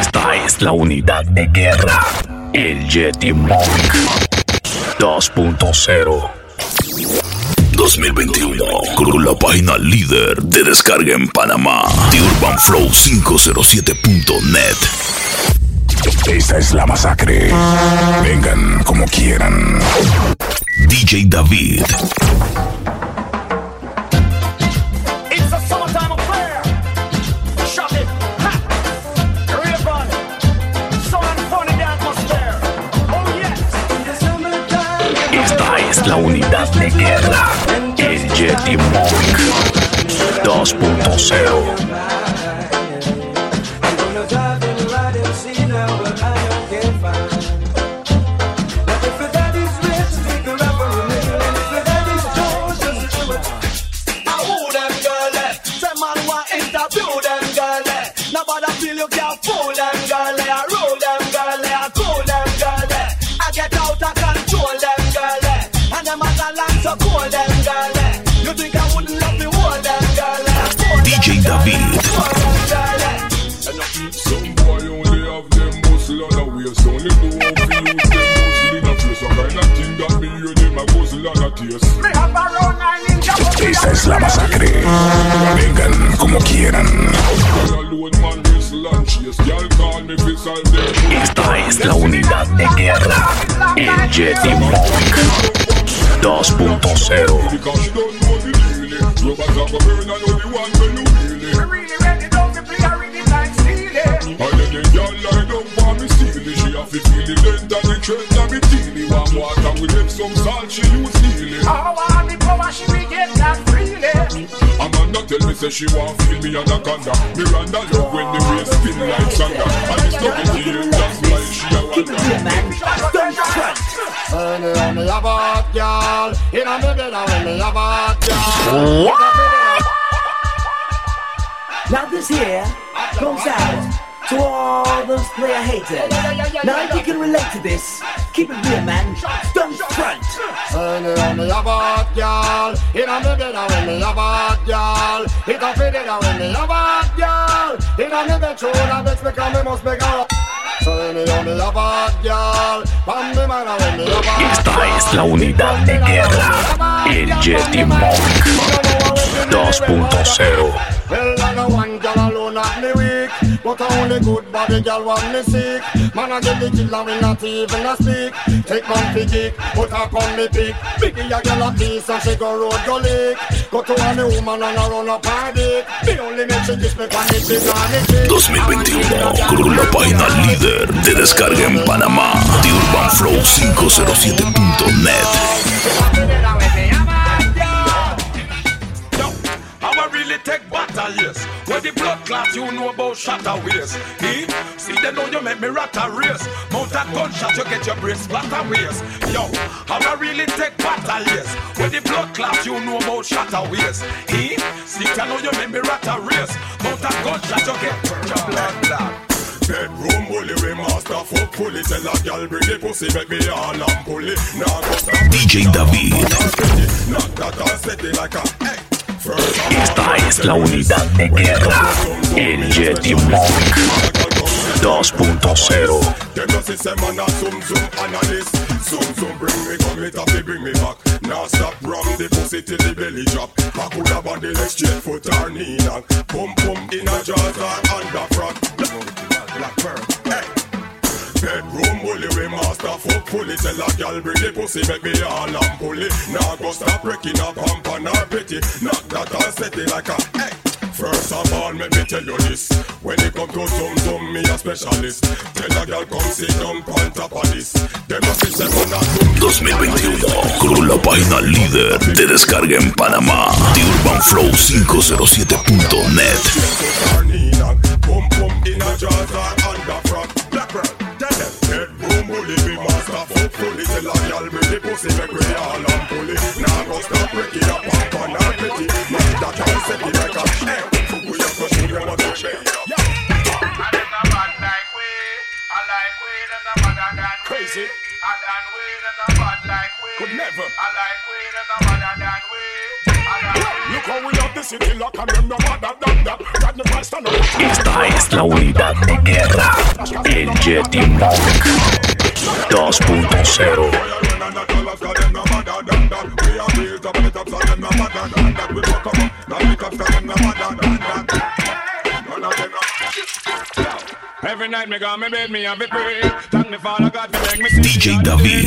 Esta es la unidad de guerra. El Yeti Monk 2.0. 2021 con la página líder de descarga en Panamá, The Urban Flow 507.net. Esta es la masacre. Vengan como quieran. DJ David. La unidad de guerra. El Yeti Monk 2.0. and chase Girl call me fi solve them Esta es la unidad de guerra. El Yeti Monk 2.0. the girl line up for me steal it She have to feel the length and the trend of me teeny One water with them some salt she use healing. How I the power she will get that freely. Amanda tell me say she want feel me anaconda Miranda love when the waist spin like Sandra And it's not in the end that's why she a wonder When you me a bad girl, inna me bed a when me a bad girl. Now this here goes out to all those player haters. Now if you can relate to this, keep it real, man. Don't front. When you me a bad girl, inna me bed when me a bad girl. It a fit it when me a bad girl. Inna me bed true that bitch because me must be girl. When you me a bad girl, pan me man a when me a bad Esta es la unidad de guerra. El Yeti Monk 2.0. But only good body girl want me sick. Man, I get the killer we not even a speak. Take man fi kick, but I come me pick. Biggie a girl a piece and she go road go lick. Go to any woman and I run up her dick. Me only make she kiss me pan it big on it big 2021 con la página líder de descarga en Panamá, The Urban Flow 507.net. yes. Where the blood clot, you know about shatter ways. Eh? See, they know you make me rat a race. Mount a gunshot, you get your brain splatter ways. Yo, I'ma really take battle, yes. Where the blood clot, you know about shatter ways. Eh? See, they know you make me rat a race. Mount a gunshot, you get your blood clot. Bedroom bully, we master fuck fully Tell a girl bring the pussy, make me all and pull it Now go stop DJ David. Knock that set it like a hey. First of Esta es la unidad de guerra. El Yeti Monk 2.0. Them just say man a zoom zoom analyst. Zoom zoom bring me come it up they bring me back. Now stop ram the pussy till the belly drop. I could have on the leg straight foot or knee knock Pum pum in a jaws or under front. Black pearl, hey Bedroom bully we master fuck fully Tell a girl bring the pussy make me all and pull it Now go stop breaking up pump on her petty Knock that all set it like a hey First of all, let me tell you this When it come to zoom zoom, me a specialist Tell a girl come sit down on top of this Them a sit them on a zoom 2021 con la página líder de descarga en Panamá, The Urban Flow 507.net. Boom boom in a jaws or under fully Tell a girl bring the pussy, make we all and pull it Now go stop breaking up pump on her petty Make that all set it like a Hey, we have to show them what to say Crazy. Could never. Look how we have the Esta es la unidad de guerra, el Jetty Monk 2.0. Every night me go me bed, me have a pray. Thank me Father God to make me sing. DJ David.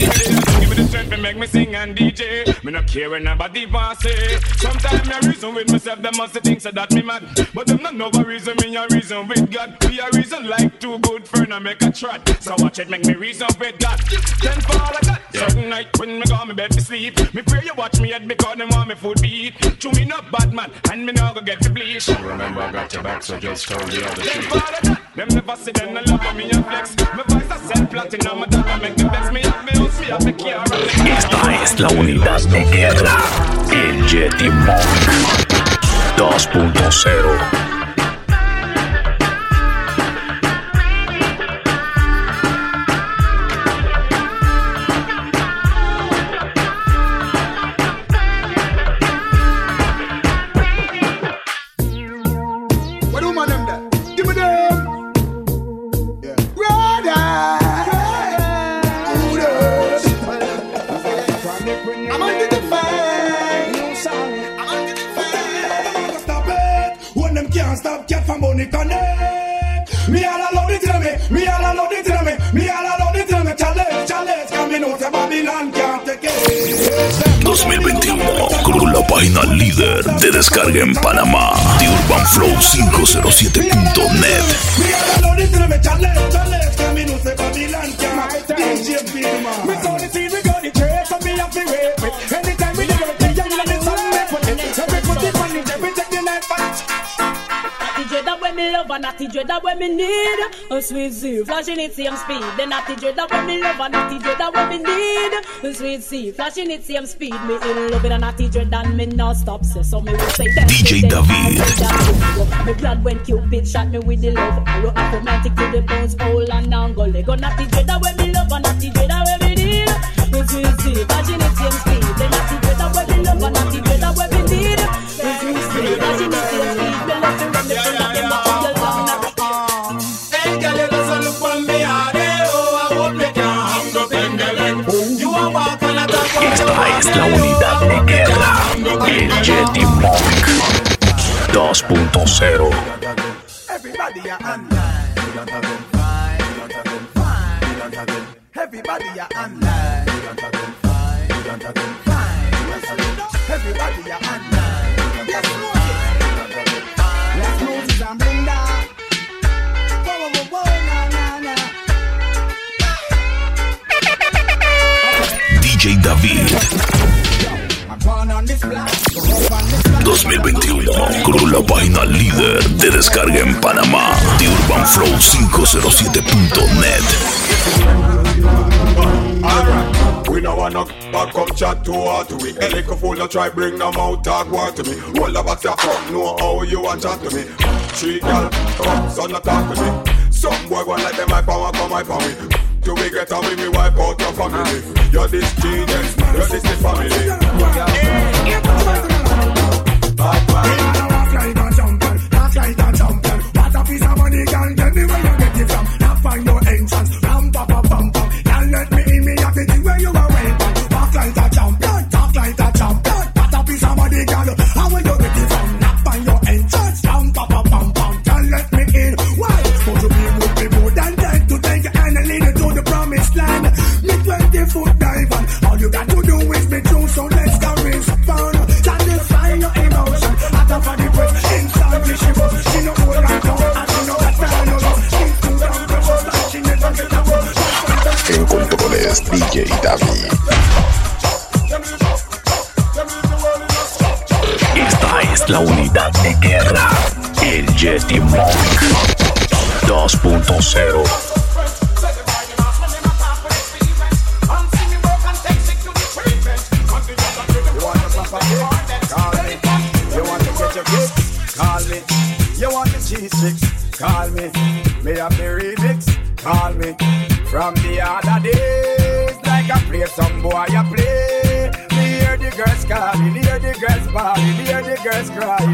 Give me the strength to make me sing and DJ. Me not care what nobody want say. Sometimes me reason with myself, them must think so that me mad. But them not know reason, me a reason with God. We a reason like two good friends I make a trot. So watch it, make me reason with God. Then Father God, certain night when me go me bed to sleep. Me pray you watch me head because them want me food beat. To me not bad man, and me not go get to bleach. Remember, I got your back, so just hold the other Then. Father God, them never Esta es la unidad de guerra, el Jetty Monk 2.0. sweet sea flashing it same speed The natty dread that when me love and natty dread that when me need A sweet sea flashing it same speed Me in love with a natty dread and me not stop say So me will say them DJ David. I said that. Me glad when Cupid shot me with the love Arrow automatic to the bones hole and down go Lego natty dread that when me love and natty dread that when me need A sweet sea flashing it same speed The natty dread that when la unidad de guerra, el Jetty Monk 2.0. Everybody are online. We don't have them fine. We don't have them fine. We don't have them. Everybody are online. We don't have them fine. We don't have them fine. We don't have them. Everybody are online. We don't have them fine. We don't have them fine. Like Moses and Brenda. Whoa, whoa, whoa, whoa, na, na, na. DJ David 2021 con la página líder de descarga en Panamá, The Urban Flow 507.net. Alright, we to to to know how you chat to me. To me. Some boy them my power come my power. Do we get away me out your family? You're this genius, you're this the family. Bad man. Walk la unidad de guerra, el Jetty Monk 2.0.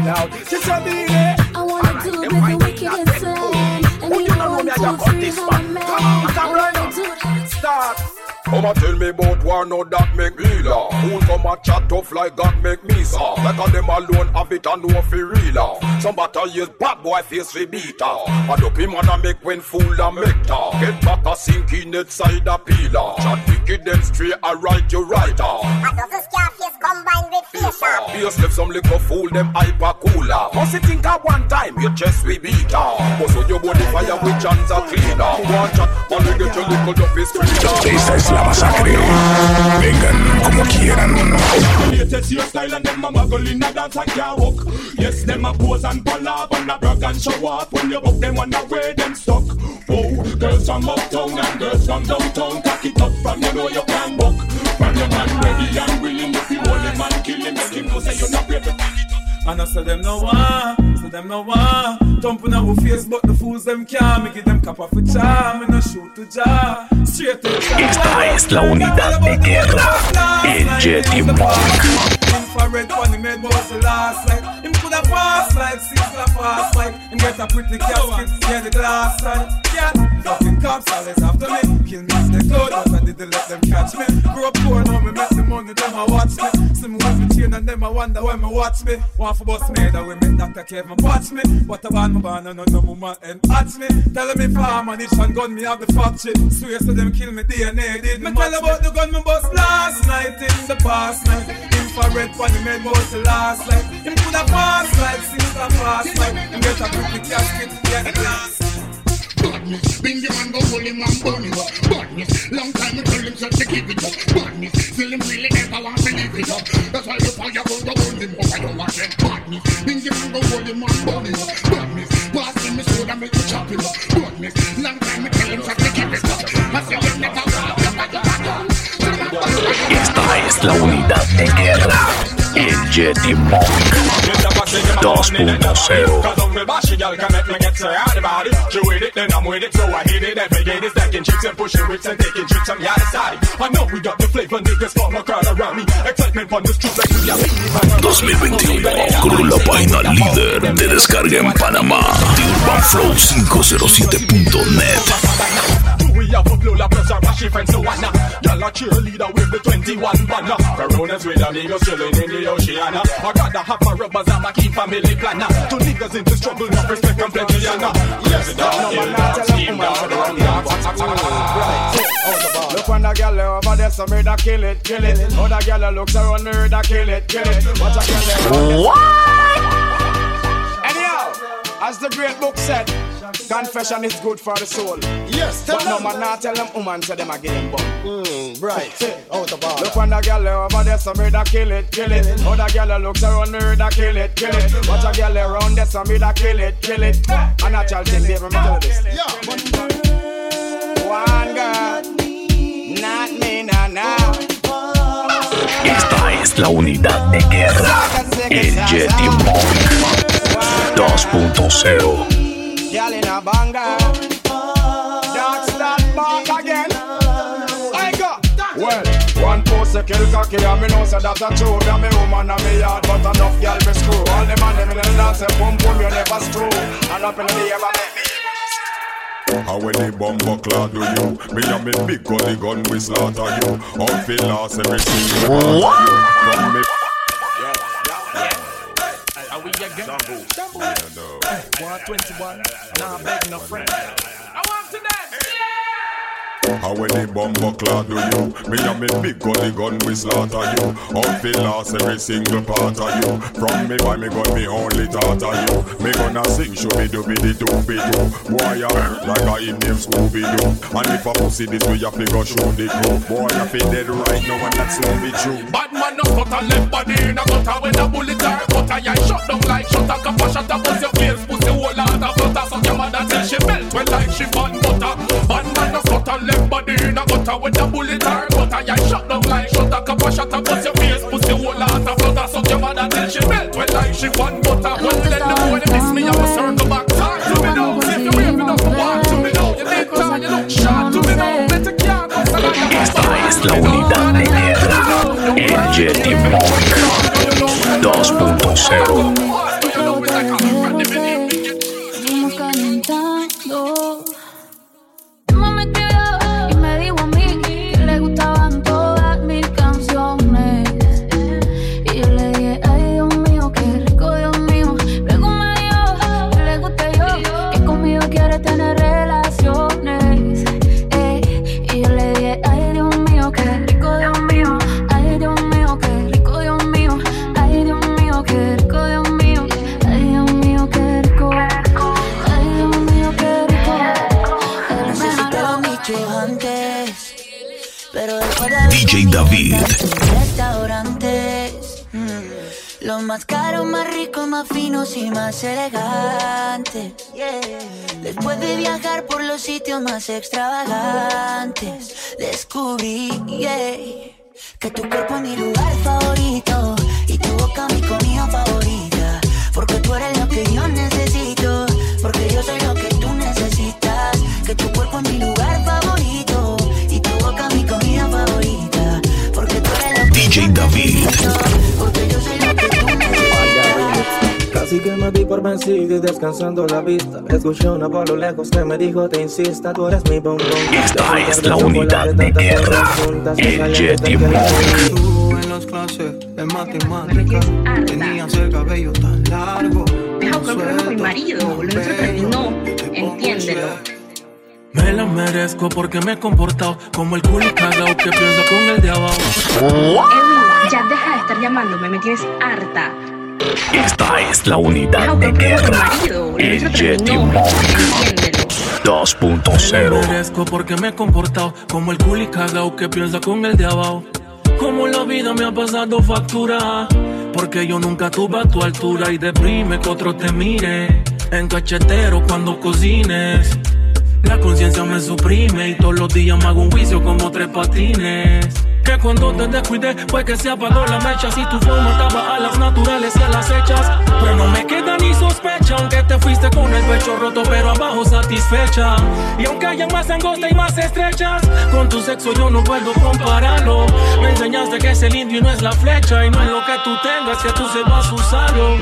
girls crying out. She said, "Baby, I wanna do the wickedest slang. And you want to free her man. I wanna do that. Start. Come and tell me about war, no that make me laugh. Who come and chat tough like God make me soft. Like a them alone have it and no fi real. Some battle use bad boy face fi beat off. And up him and a make when fool and make talk. Get back a sink in it side a peeler. Chat wicked then straight a right you right off. I love the Scarface combined. Face left some liquor fool them hyper cooler. Must you think at one time your chest we beat off. Bust on your body fire with chance a cleaner. One chat, one we get your little duff is Esta es la masacre. Vengan como quieran. Latest hairstyle and them a muggle in a dance and can't walk. Yes, them a pose and pull up and a brag and show off. When you book them on the way, them stuck. Whoa, girls from uptown and girls from downtown. Cock it up from you know you can walk. From your man ready and willing. If you hold him and kill him, make him know say you're not brave to pick it. And I say them no one, say them no one. Thumping our face, but the fools them can't. Me give them cap off a charm, shoot to jar. Straight to Esta es la unidad de guerra. El Jetty Monk. Infrared funny made was the last like Him coulda pass like six la pass like Him get a pretty casket, yeah the glass side Yeah, fucking cops always after me. Kill me in the cloud, but I didn't let them catch me. Grew up poor, now me make the money, them a watch me. See me with me chain and them a wonder when me watch me. Want for bust me, that way make Dr. Kevin watch me. What a band me born, and no no woman and hatch me. Tell me farm and each and gun me have the factory Swear so them kill me DNA did me tell about the gun me bust last night in the past night. Infrared funny made was the last like Him coulda pass like since a fast like Him get a pretty casket, yeah the glass Badness, Bingy man go hold him and burn him up. Badness, long time I tell him so to give it up. Badness, still him really never want to leave it up. That's why the fire go to hold him up. I don't want them badness. Bingy man go hold him and burn him up. Badness, pass him his sword and make you chop him up. Badness, long time I tell him so to give it up. I say you never want to back it back Esta es la unidad de guerra. El Jetty Monk 2.0. Cause I'm real bashy, girl can make me get so out about it. She with it, then I'm with it, so I hit it every day. This stacking chicks and pushing whips and taking tricks on the other side. I know we got the flavor, niggas form a crowd around me. Excitement on the streets like we are 2021 con la página líder de descarga en Panamá, TheUrbanFlow507.net. We have a blow la plus our bashy friends so what uh. now? Y'all a cheerleader with the 21 banner. Coronas with amigos chilling in the oceana. Uh. I got the half a rubbers, I'm a key family planner. Uh. Two niggas into struggle, no respect and plenty honor. Yes, dog, ill dog, team dog, run dog. Look on the girl over there, so me da kill it, kill it. Other girl looks around me, da kill it, kill it. Watch a girl there. What? Anyhow, as the great book said, confession is good for the soul. Yes, tell But no them. man not tell them woman so them a get them bum. Mm, right, out the bar. Look on the girl over there, so me da kill it, kill it. Other girl looks around me, da kill it, kill it. Watch a girl around there, so me da kill it, kill it. A natural thing, baby, me tell you this. One girl, not me, nah, nah. Esta es la unidad de guerra. El Jetty Monk 2.0. Girl in a banger. Dark start back again. I go. Well, one post a kill cocky and me know say that a true. That me woman and me yard, but enough girl me screw. All the man them in the dance say boom boom you never screw. And up in the ever make me. And when the bumper clad do you Me and me big gully gun we slaughter you All feel lost every single one of you From me Are we again? 121. Nah, beg no friend. And when the bumper clad do you? Me and me big gully gun we slaughter you. All feel lost every single part of you. From me by me gun me only of you. Me gonna sing show me do be the do be do Boy you like a him name Scooby Doo And if a pussy this way you figure shoot the crew. Boy I feel dead right now and that's so be true. Bad man no a left body in a gutter. When a bullet are a yeah shut down like shut a cup a shut a bust your face pussy whole lot of flutter so your mother till she melt. Well like she bun gutter when a bullet are cut a yeah shut down like shut a cup a shut a bust your face. Pussy whole lot of flutter so your mother till she melt. Well like she bun butter. Well let know when they miss me I'ma circle back talk to me now if you waving up walk to me now you need time you look sharp. To me now better can't go so like Esta es la unidad de guerra. El Yeti Monk 2.0 extravagante. Descansando la vista. Escuché una voz a lo lejos que me dijo: Te insista, tú eres mi bombón. Esta es la unidad de guerra El Tú en las clases de matemáticas tenías el cabello tan largo. Deja con mi marido, boludo. Eso terminó. Entiéndelo. Me la merezco porque me he comportado como el culo cagao que piensa con el de abajo. Edwin, ya deja de estar llamándome, me tienes harta. Esta es la unidad de guerra. El terminó. Monk Entiéndelo. Me 2.0 merezco porque me he comportado como el culo cagao que piensa con el de abajo. Como la vida me ha pasado factura. Porque yo nunca tuve a tu altura y deprime que otro te mire. En cachetero cuando cocines. La conciencia me suprime y todos los días me hago un juicio como tres patines. Que cuando te descuidé fue que se apagó la mecha. Si tu forma estaba a las naturales y a las hechas. Pero no me queda ni sospecha Aunque te fuiste con el pecho roto pero abajo satisfecha. Y aunque haya más angosta y más estrechas Con tu sexo yo no puedo compararlo. Me enseñaste que es el indio y no es la flecha Y no es lo que tú tengas que tú sepas usarlo.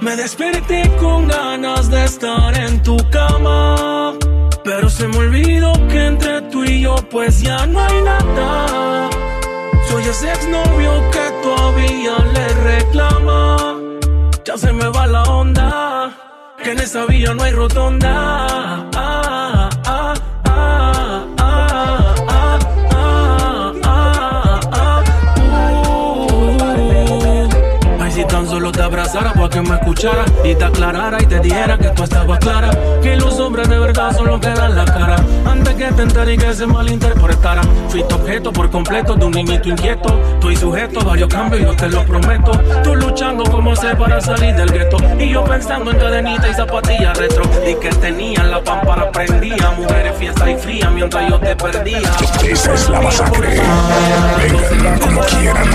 Me desperté con ganas de estar en tu cama. Pero se me olvidó que entre tú y yo pues ya no hay nada. Soy ese exnovio que todavía le reclama. Ya se me va la onda, que en esa vía no hay rotonda. Ah, te abrazara para que me escuchara y te aclarara y te dijera que tú estabas clara. Que los hombres de verdad son los que dan la cara. Antes que te entere y que se malinterpretara. Fuiste objeto por completo de un niñito inquieto. Estoy sujeto a varios cambios, yo te lo prometo. Tú luchando como sé para salir del gueto. Y yo pensando en cadenita y zapatillas retro. Y que tenía la pámpara prendía. Mujeres fiesta y fría mientras yo te perdía. Esa es la masacre Vengan como quieran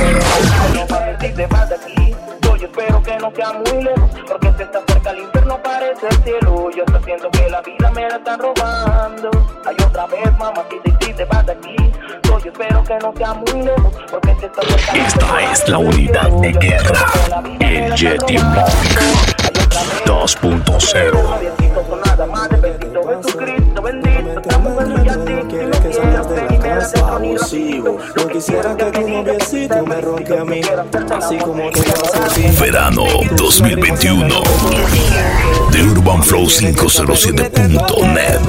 espero que no sea muy lejos, porque se está cerca el infierno, parece el cielo. Yo estoy siento que la vida me la está robando. Hay otra vez, mamá, si te, si te vas de aquí. Yo espero que no sea muy lejos, porque se está cerca el Esta es la unidad de guerra El Yeti Monk 2.0 abusivo. No quisiera que tu noviecito me ronque a mí, así como tú lo haces a ti. Verano 2021 de UrbanFlow507.net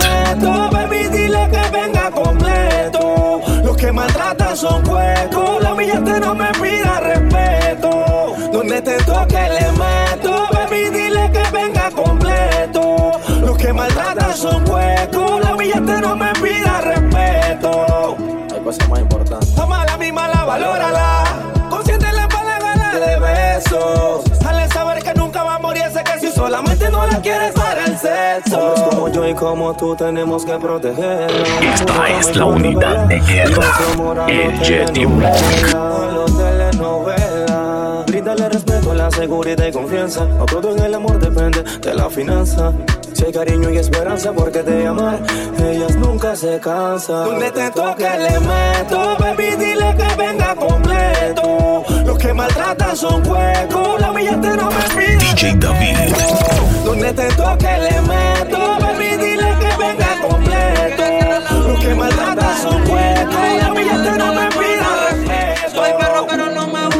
Tú, baby, dile que venga completo. Los que maltratan son huecos. La billete no me pida respeto. Donde te toque le meto. Baby, dile que venga completo. Los que maltratan son huecos. La billete no me pida respeto. Hay cosas más importantes. Toma la misma, la valórala. Para la gana de besos. Sale saber que nunca va a morirse que si solamente no la quieres para el sexo. Hombres como yo y como tú tenemos que protegerla. Esta es la unidad de guerra El Yeti Monk Bríndale respeto, la seguridad y confianza. No todo en el amor depende de la finanza. Si hay cariño y esperanza, porque te amar, ellas nunca se cansan. Donde te toque le meto, baby, dile que venga completo. Los que maltratan son huecos, la billete no me pide. DJ David. Donde te toque le meto, baby, dile que venga completo. Los que maltratan son huecos, la billete no me pide. Soy perro, pero no me gusta.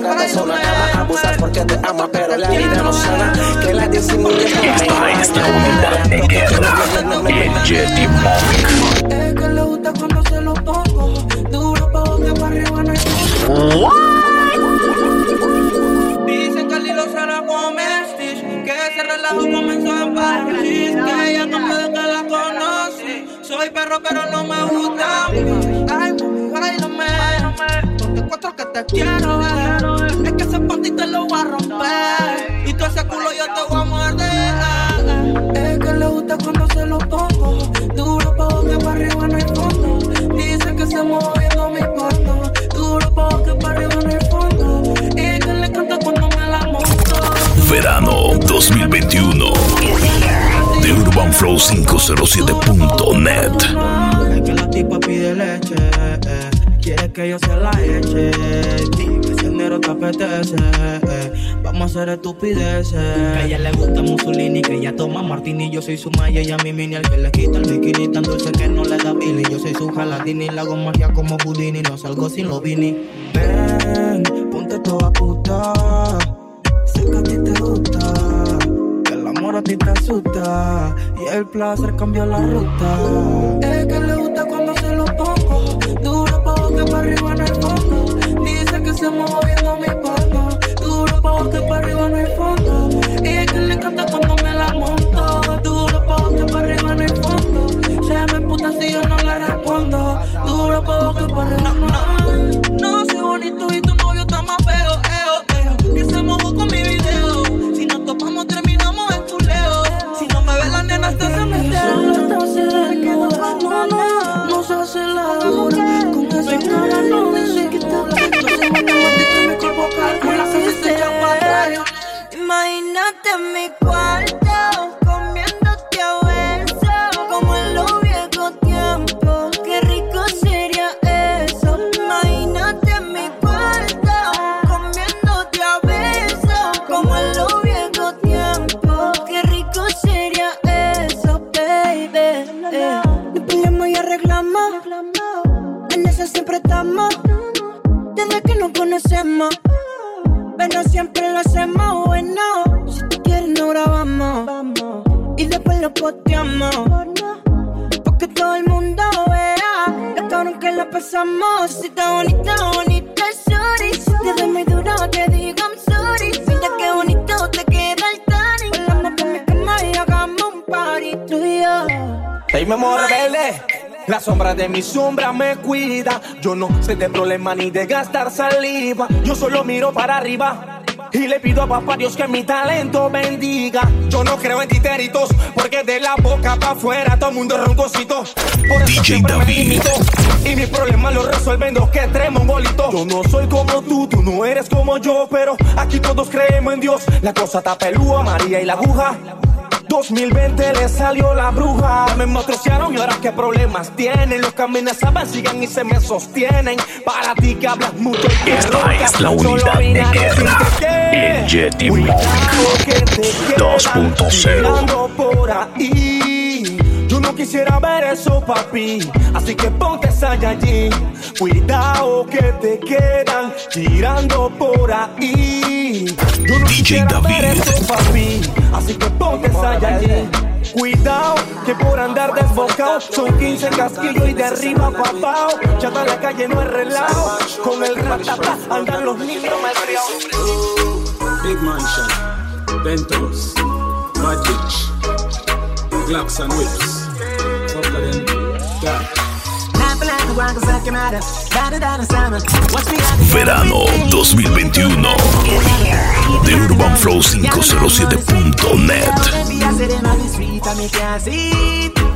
Me sola, nada abusas porque te ama, pero la vida no sana. Que la disimule. Esta es la unidad de guerra. El Jetty Monk. Es que le gusta cuando se lo pongo. Duro pa' que para arriba no hay Dicen que el hilo come Stitch Que ese relajo comenzó en París Que ella no puede que la conocí Soy perro pero no me gusta cuatro que te quiero ver. Es que ese panty te lo voy a romper. Y tú ese culo yo te voy a morder. Es que le gusta cuando se lo pongo. Duro pa' boca, para arriba en el fondo. Dice que se moviendo mi cuarto. Duro pa' boca, para arriba en el fondo. Es que le encanta cuando me la monto. Verano 2021. De Urban Flow 507.net que yo se la eche. Dime si el dinero te apetece, eh, vamos a hacer estupideces. Que a ella le gusta Mussolini, que ella toma martini. Yo soy su maya y a mi mini, al que le quita el bikini. Tan dulce que no le da billy. Yo soy su jaladini, la hago magia como Houdini. No salgo sin los vini. Ven, ponte toda puta. Sé que a ti te gusta. Que el amor a ti te asusta y el placer cambió la ruta. Es que que para arriba no hay fondo. Dice que se moviendo mi fondo, duro pa' que para arriba no hay fondo. Y es que le encanta cuando me la monto, duro pa' que para arriba no hay fondo. Se me puta si yo no le respondo, duro pa' que para arriba no hay No soy bonito y tu novio peleamos y arreglamos, en eso siempre estamos, desde que nos conocemos. Pero siempre lo hacemos bueno. Si tú quieres, no grabamos. Y después lo posteamos. Porque todo el mundo vea lo cabrón que la pasamos. Si está bonita, bonita, sorry. Si te muy duro, te digo I'm sorry. Mira qué bonito te queda el tanning. Volamos en mi cama y hagamos un party tú y yo. Mi amor rebelde. La sombra de mi sombra me cuida. Yo no sé de problema ni de gastar saliva. Yo solo miro para arriba. Y le pido a papá Dios que mi talento bendiga. Yo no creo en titeritos, porque de la boca para afuera todo el mundo es roncosito. Por eso DJ siempre me David. limito. Y mis problemas los resuelven los que traemos un bolito. Yo no soy como tú, tú no eres como yo, pero aquí todos creemos en Dios. La cosa está pelúa, María y la aguja. 2020 le salió la bruja. Me motrocearon y ahora qué problemas tienen. Los que amenazaban siguen y se me sostienen. Para ti que hablas mucho y que Esta es la unidad de guerra. El quedan 2.0. tirando por ahí. Quisiera ver eso, papi. Así que ponte esa allí. Cuidado que te quedan tirando por ahí. Yo no quisiera ver David. eso, papi. Así que ponte esa allí. Cuidado que por andar desbocado son 15 casquillos y de arriba papao. Ya está la calle no es relajo. Con el ratata andan los niños malcriados. Big mansion, Bentos, Magic, Glocks and Whips. Verano 2021. De UrbanFlow507.net.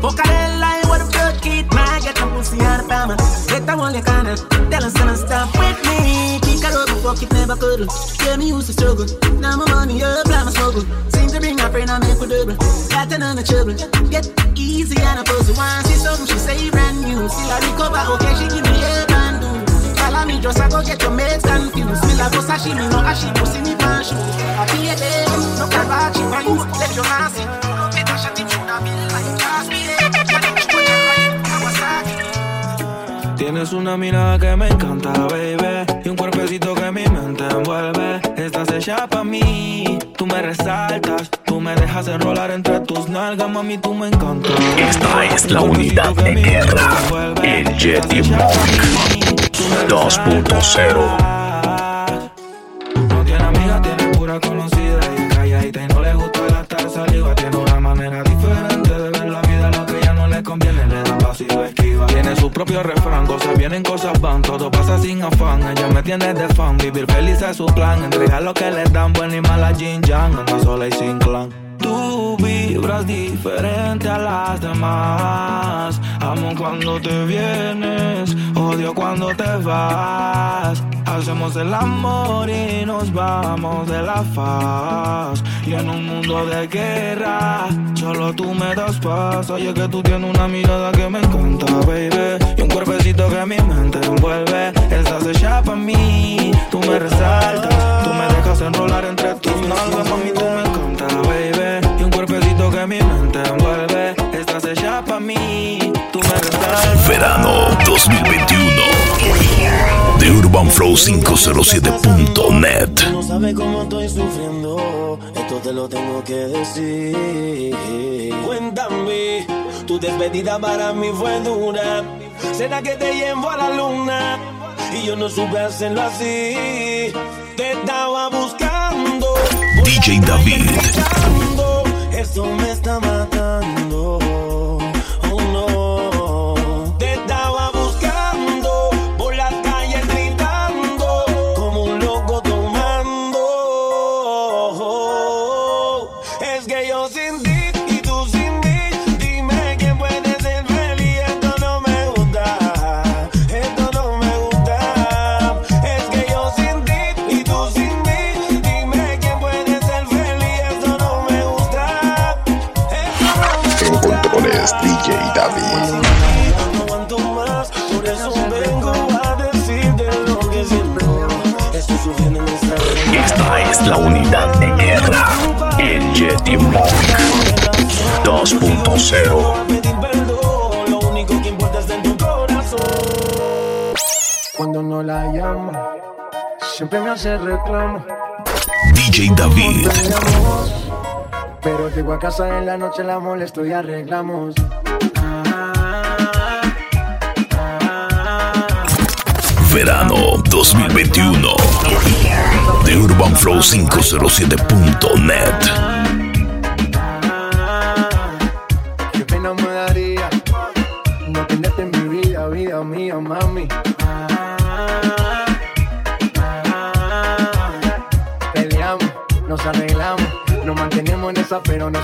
Pocarella, what a good kid, man. Get the pussy out of Bama. Get that one, you kinda. Tell us, to stop with me. Kick her up, fuck it, never could. Tell me who's the struggle. Now my money up, like my struggle. Sing Pussy bring a friend and make we double. Got of trouble. Get easy and a pussy. Once see something, she say brand new. Still I recover, okay, she give me a brand new. Follow me, just I go get your mates confused. Me like go sashimi, no ashi, pussy me pan shoes. I be a day, no carbachi, fine. Let your man Tienes una mirada que me encanta, baby. Y un cuerpecito que mi mente envuelve. Estás hecha pa' mí. Tú me resaltas. Tú me dejas enrolar entre tus nalgas, mami, tú me encantas. Esta es la unidad de guerra. El Jetty Monk 2.0. No tiene amiga, tiene pura conocida. Y calladita y no le gusta gastar saliva. Tiene una manera diferente Su propio refrán, cosas vienen, cosas van. Todo pasa sin afán. Ella me tiene de fan. Vivir feliz es su plan. Entregar lo que le dan, buena y mala Jin Yang. Anda sola y sin clan. Tú vibras diferente a las demás. Amo cuando te vienes, odio cuando te vas. Hacemos el amor y nos vamos de la faz. Y en un mundo de guerra, solo tú me das paz. Oye, que tú tienes una mirada que me encanta, baby. Y un cuerpecito que mi mente envuelve. Estás hecha pa' mí, tú me resaltas. Tú me dejas enrolar entre tus nalgas, mami, tú me encanta, baby. Y un cuerpecito que mi mente envuelve. Estás hecha pa' mí. Verano 2021. De UrbanFlow507.net. No sabes cómo estoy sufriendo, esto te lo tengo que decir. Cuéntame, tu despedida para mí fue dura. Será que te llevo a la luna y yo no supe hacerlo así. Te estaba buscando, DJ David. eso me está la unidad de guerra. El Jetty Monk 2.0. pedir perdón, lo único que importa es en tu corazón. Cuando no la llamo, siempre me hace reclamo. DJ David. Pero llego a casa en la noche, la molesto y arreglamos. Verano 2021. De UrbanFlow507.net. Qué pena me daría no tenerte en mi vida, vida mía, mami. Peleamos, nos arreglamos, nos mantenemos en esa, pero nos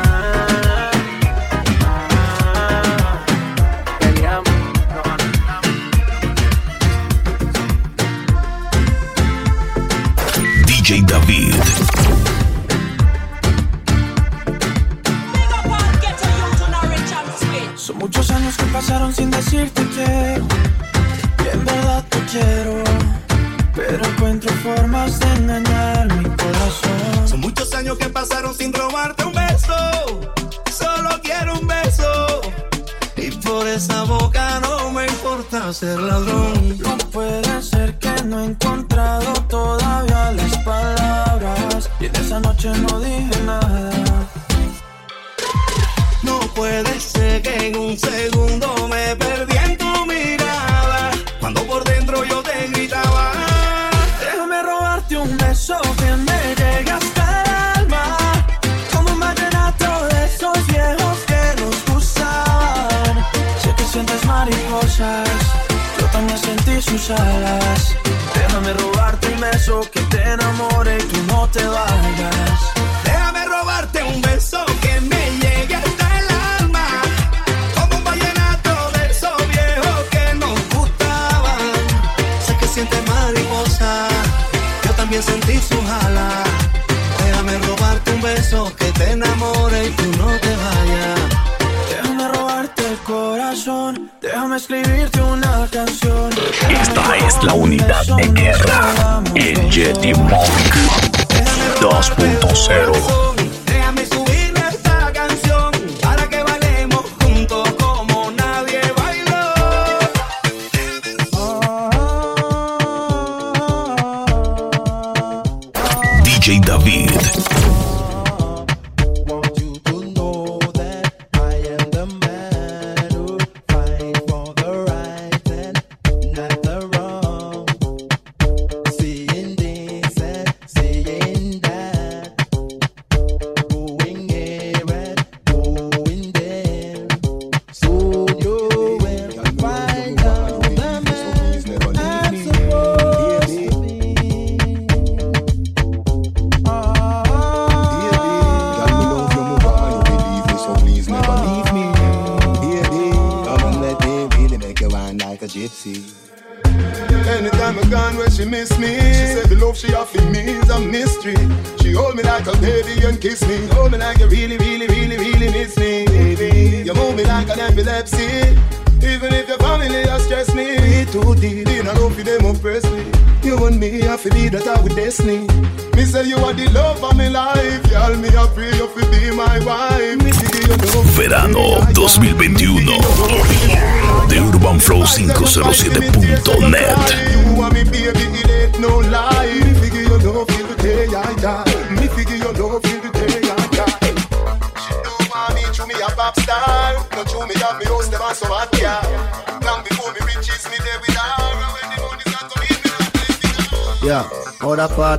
DJ David. Son muchos años que pasaron sin decirte quiero. Y en verdad te quiero. Pero encuentro formas de engañar mi corazón. Son muchos años que pasaron sin robarte un beso. Solo quiero un beso. Y por esa boca no me importa ser ladrón. No puede ser que no he encontrado todavía palabras. Y en esa noche no dije nada. No puede ser que en un segundo me perdí en tu mirada. Cuando por dentro yo te gritaba. Déjame robarte un beso que me llega hasta el alma. Como un vallenato de esos viejos que nos gustan. Sé que sientes mariposas. Yo también sentí sus alas. Déjame robarte un beso que la unidad de guerra, el Yeti Monk 2.0.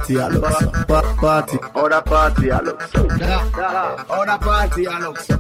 party, I look. Pa- party, other party, I look so. Other party, I look so.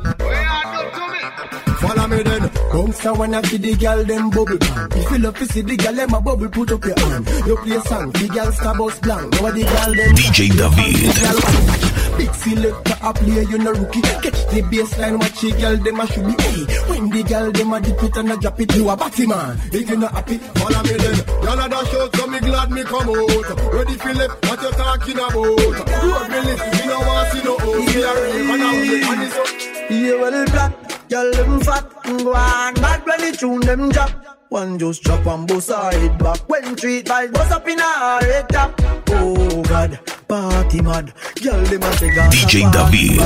Follow me then. Come so when I see the girl them bubble pan. If you love to see the girl them a bubble, put up your hand. You play song, the girl star bus blank. Now the girl them DJ David. Big selector a play, you no rookie. Catch the baseline, watch the girl them a should be. Hey, when the girl them a dip it and a drop it, you a batty man. If you not happy, follow me then. Y'all a dash out, so me glad me come out. Ready for left, what you talking about? Road me lift, me no want see no host. Me a rave and a wait, and it's up. You well black, girl them fat, go on bad when the tune them drop. One just drop and bust her back. When three vibes bust up in her head top. Oh God, party mad. Girl them a say. DJ David.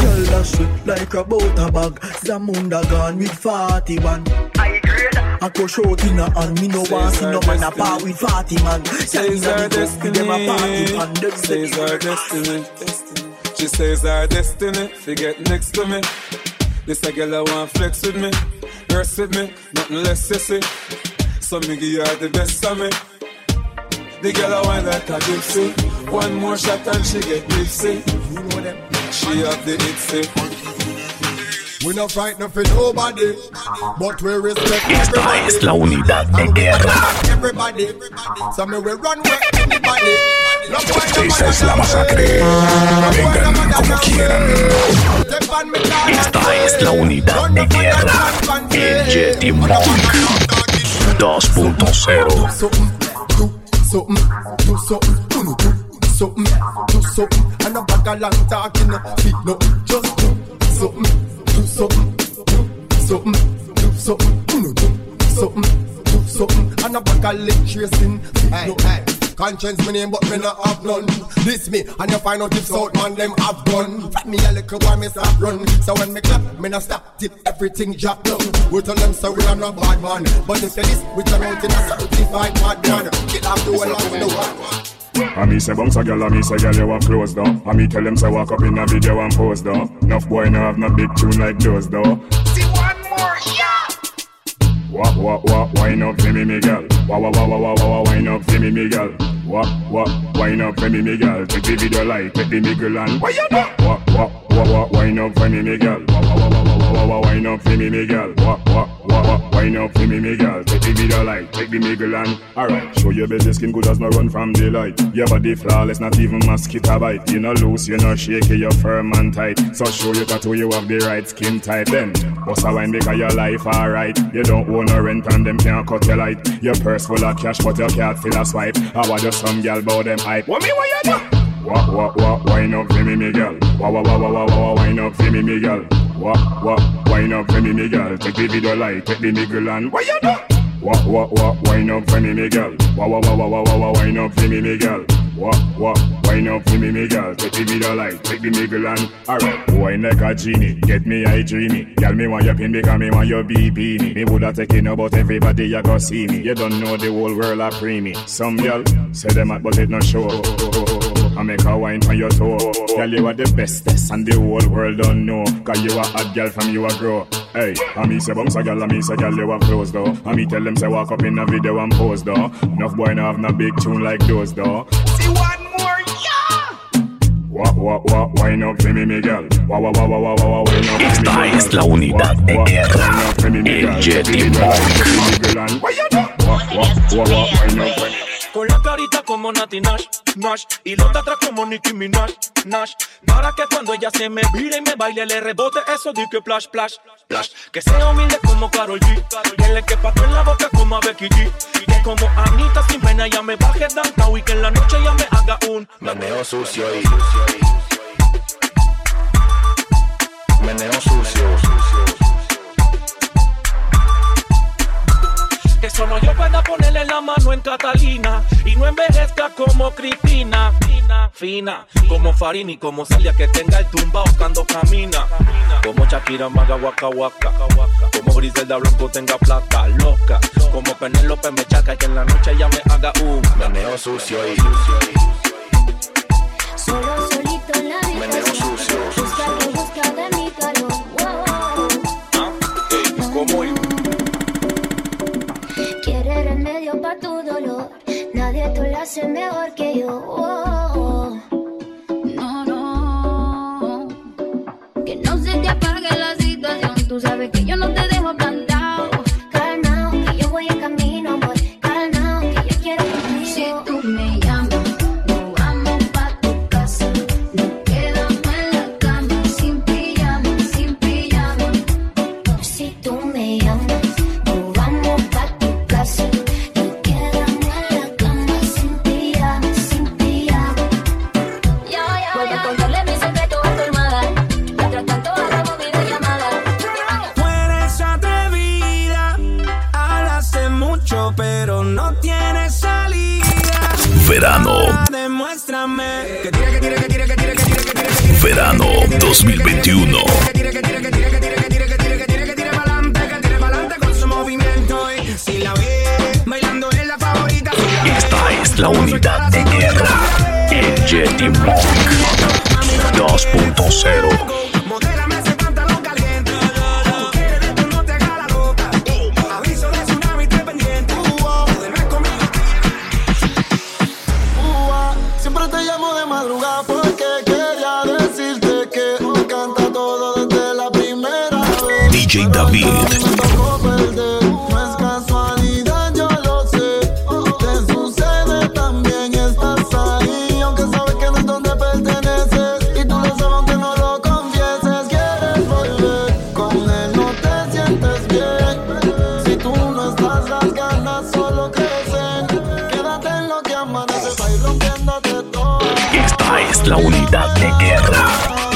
Girl that sweet like a butter bag. Zamunda gone with 41. I grade. I go short in her hand. Me no want see no man a part with 40 man. Says our group, them a party destiny. man. Says our destiny. She says our destiny. Forget next to me. This a girl I want flex with me, rest with me, nothing less sissy. So me give her the best of me. The girl I want like a gypsy. One more shot and she get tipsy. She have the itsy. Esta es la unidad de guerra. Esta es la masacre. Vengan como quieran. Esta es la unidad de guerra, el Yeti Monk 2.0. something, do something, do something, do do something, do something, and a bag of long talking, feet no, just do something, do something, do something, mm, do something, mm, do do something, mm, do something, and a bag of leg tracing, feet no. Conscience me name but me not have none. This me and you find out if South man them have gun Fat me a little while me stop run. So when me clap me not stop till everything drop down. We tell them so we are not bad man. But if you this we turn out in a certified bad man. Kill off the whole of the world And me say bounce a girl, and me say girl you want close though. And me tell them say walk up in a video and pose though. Enough boy no have no big tune like those though. See one more, yeah Wah wah wah, wine up for me, me girl. Wah wah wah wah wah wah, wine up for me, me girl. Wah wah, wine up for me, me girl. Take the video like, take the niggle and why you know? Wah wah wah wah, wine up for me, me girl. Wah wah wah wah wah wah, wine up for me, me girl. Wah wah wah wah, wine up for me, me girl. Take the video light, take the niggle and alright. Show your better skin good as no run from the light. Your body flawless, not even mosquito bite. You no loose, you no shaky, you firm and tight. So show you tattoo you have the right skin type. Then bust a wine because your life alright. You don't own no rent and them can't cut your light. Your purse full of cash, but your can't fill a swipe. I want just some girl bout them hype. What me what you do? Wah wah wah, wine up for me, me girl. Wah wah wah wah wah, wine up for me, me girl. Wah wah, wine up for me, me girl. Take the video light, take the niggle and what you do? Wah wah wah, wine up for me, me girl. Wah wah wah wah wah wah, wah, wine up for me, me girl. Wah wah, wine up for me, me girl. Take the video light, take the niggle and alright. Wine like a genie, get me I dreamy. Girl me want your pin because me want your BB. Me woulda taken about everybody you go see me. You don't know the whole world a pre me. Some girl say them at but it not show. I make a wine for your toe. Girl, you are the bestest, and the whole world don't know. Cause you a hot girl from you a grow. Hey, I me say bounce a girl, I me say girl, you a close though. I me tell them say walk up in a video and pose though. Enough boy no have no big tune like those though. See one more, yeah. Wah, wah, wah, wine up for me, me girl. Wah, wah, wah, wah, wah, wah, wah, wine up Esta me es la unidad de guerra, wine up for me, me el. Jetty Take the video, Monk. take the niggle you do? Wah, wah, wah, wah, wine up for me. Con la carita como Nati Nash, Nash. Y los de atrás como Nicki Minaj, Nash. Para que cuando ella se me vire y me baile Le rebote eso de que plash, plash, plash Que sea humilde como Karol G. Que le quepa todo en la boca como a Becky G. Que como Anita sin pena ya me baje downtown Y que en la noche ya me haga un Meneo sucio y meneo sucio. Que solo yo pueda ponerle la mano en Catalina y no envejezca como Cristina. Fina, fina, como Farini, como Celia que tenga el tumbao cuando camina. Como Shakira maga waka waka. Como Griselda Blanco tenga plata loca. Como Penélope me chaca que en la noche ya me haga un meneo sucio y Hace mejor que yo.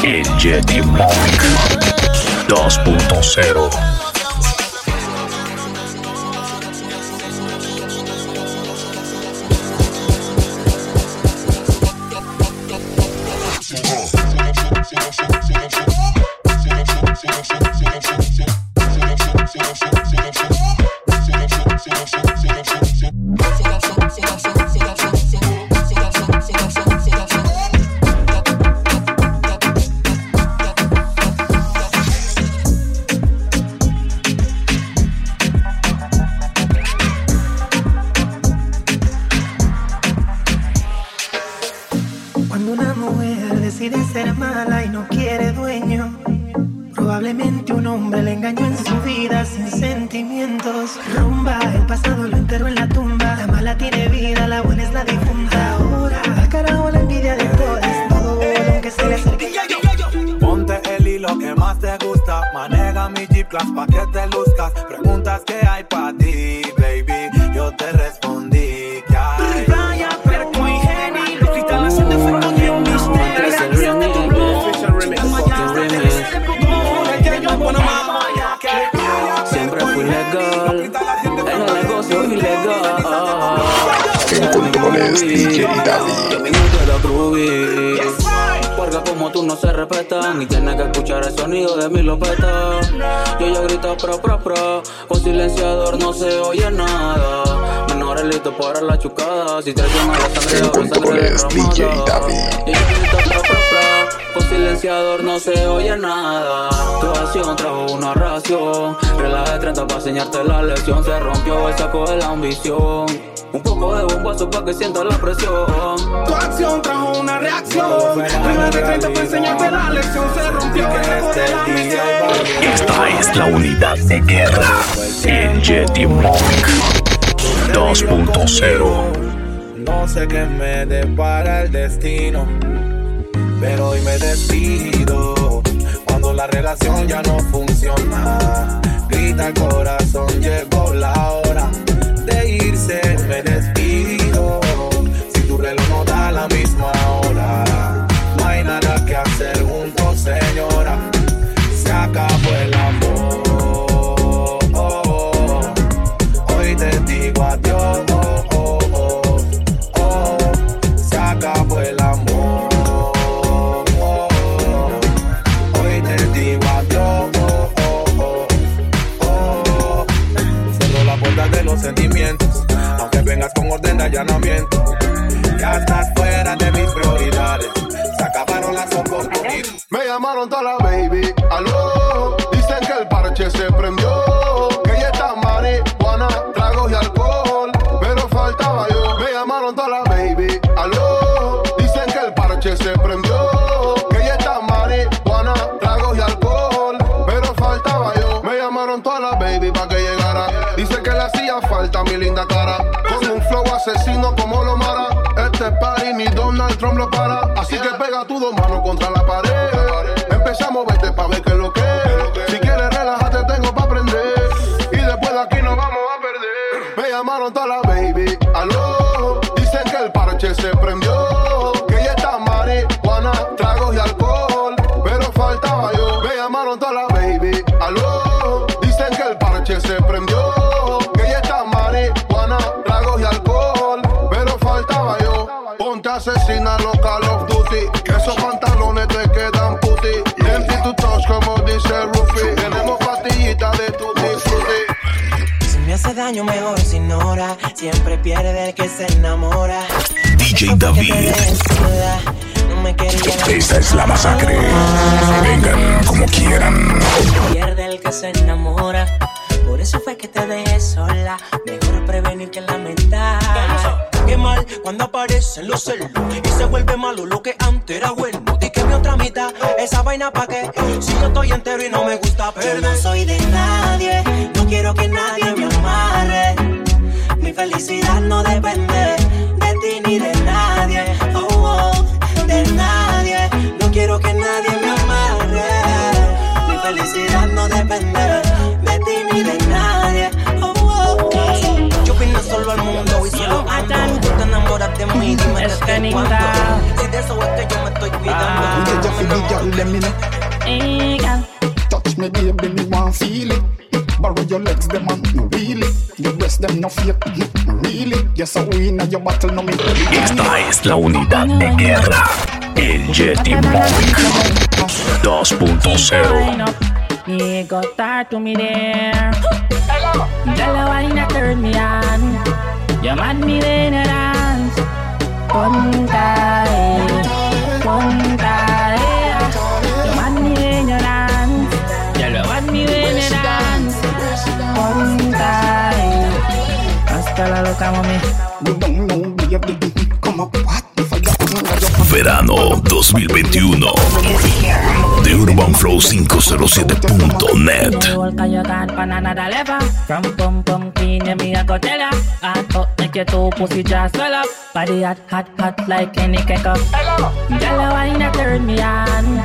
El Jetty Monk 2.0. chucada, si traiciona la sangre DJ. David. Con silenciador no se oye nada. Tu acción trajo una ración, relaje de 30 para enseñarte la lección. Se rompió el saco de la ambición. Un poco de bombazo para que sientas la presión. Tu acción trajo una reacción. Regla de 30 para enseñarte la lección. Se rompió el ego de la misión. Esta es la unidad de guerra. El Yeti Monk 2.0. No sé qué me depara el destino, pero hoy me despido. Cuando la relación ya no funciona, grita el corazón, llegó la hora de irse. Me despido. Orden de allanamiento. Ya estás fuera de mis prioridades. Se acabaron las oportunidades. Me llamaron toda la baby, asesino como lo mara. Este party ni Donald Trump lo para. Así que pega tus dos manos contra la pared. Empezamos a verte pa' ver que hace daño, mejor se ignora. Siempre pierde el que se enamora. DJ David. No me quería Esta es la masacre. Vengan como quieran. Pierde el que se enamora. Por eso fue que te dejé sola. Mejor prevenir que lamentar. Qué mal cuando aparecen los celos y se vuelve malo lo que antes era bueno. Que mi otra mitad, esa vaina pa' qué. Si yo estoy entero y no me gusta perder. Yo no soy de nadie, no quiero que nadie me amarre. Mi felicidad no depende de ti ni de nadie. Oh, oh, de nadie. No quiero que nadie me amarre. Mi felicidad no depende mí, dime desde cuándo. Si de eso es que yo me estoy cuidando. Yeah, just feel it, girl, let me know. Touch me, baby, me want feel it. Borrow your legs, them man, no really. Your breast, them no fake, really. Yes, I win at your battle, no me. Esta es la unidad de guerra. El Yeti Monk 2.0. Me go start to me there. Girl, I wanna turn me on. You mad me when you dance. Punta, eh, punta, eh. You mad me when you dance. Girl, you mad me when you dance. Punta, eh. Hasta la loca, mami. You don't know, baby. Come up, what? Verano 2021 de UrbanFlow507.net. Body hot, hot, hot like any cake. Yellow turn me on.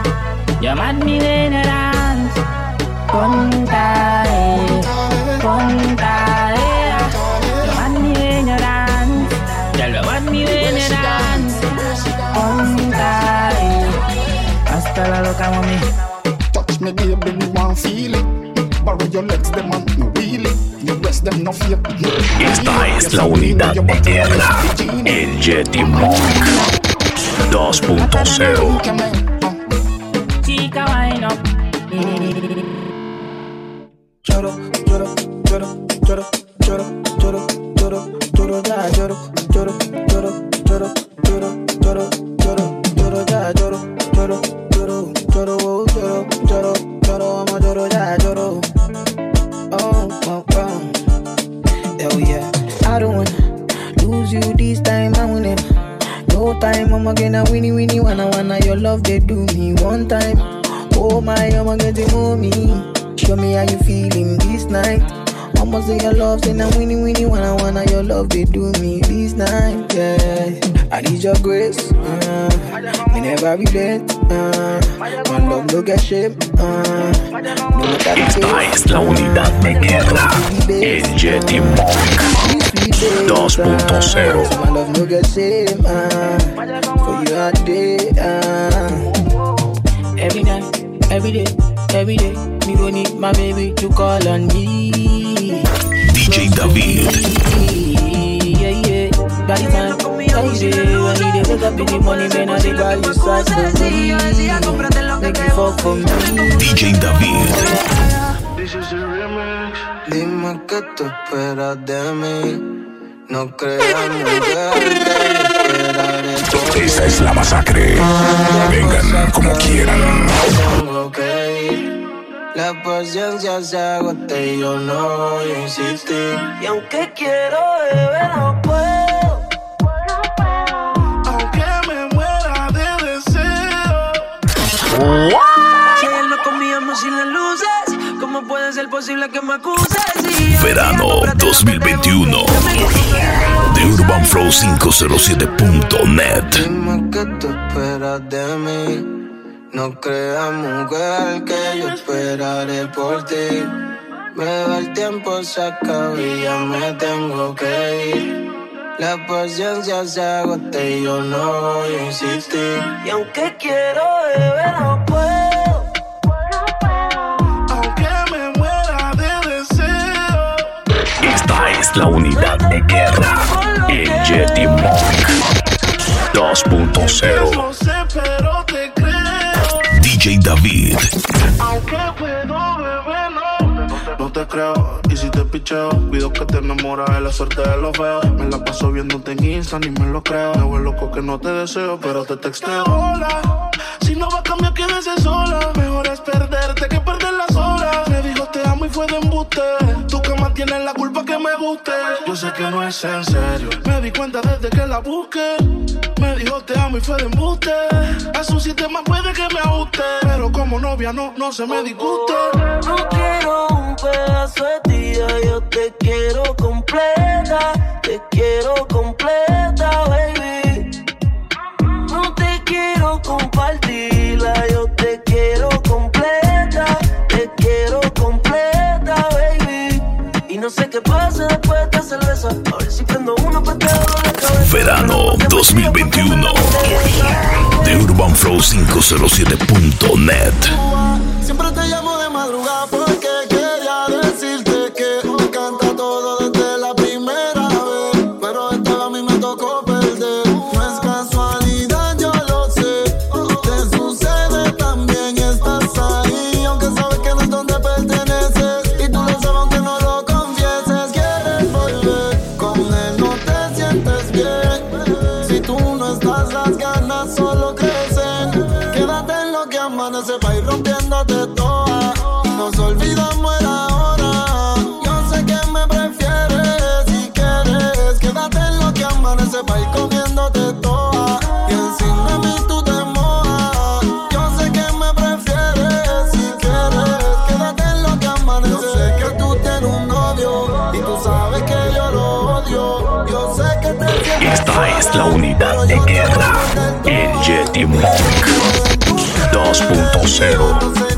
You mad me when es la unidad de guerra, el Yeti Monk 2.0. me never regret. Uh, my love no get shame. Uh, no matter the Esta es la unidad de guerra, el Yeti Monk 2.0. My love no get shame. Uh, for you all day. Uh. Every night, every day, every day, me go need my baby to call on me. DJ David, Yeah, yeah. By the time, DJ David. Dime que tú esperas de mí. No es la masacre. Vengan como quieran. La paciencia se agota y yo no voy a insistir. Y aunque quiero Si él no comíamos sin las luces, ¿cómo puede ser posible que me acuses? Verano 2021 de UrbanFlow507.net. Dime qué tú esperas de mí. No creas, mujer, que yo esperaré por ti. Beba, el tiempo se acaba y ya me tengo que ir. La paciencia se agota y yo no voy a insistir. Y aunque quiero beber, no puedo. Aunque me muera de deseo. Esta es la unidad de guerra, el Yeti Monk 2.0. No sé, pero te creo. DJ David, Aunque puedo beber, no. No te creo, y si te picheo, cuido que te enamora de la suerte de los feos. Me la paso viéndote en Insta, ni me lo creo. Me vuelvo loco que no te deseo, pero te texteo. Hola, si no va a cambiar, quédese sola. Mejor es perderte que perder las horas. Me dijo te amo y fue de embuste. Tu cama tiene la culpa que me guste. Yo sé que no es en serio. Me di cuenta desde que la busqué. Me dijo te amo y fue de embuste. A su sistema puede que me ajuste. Pero como novia no, no se me disguste. No quiero un pedazo de ti, yo te quiero completa, te quiero completa, baby. No te quiero compartirla, sé qué pasa después de cerveza, a ver si prendo uno para. Verano 2021 de UrbanFlow507.net. la unidad de guerra. El Yeti Monk 2.0.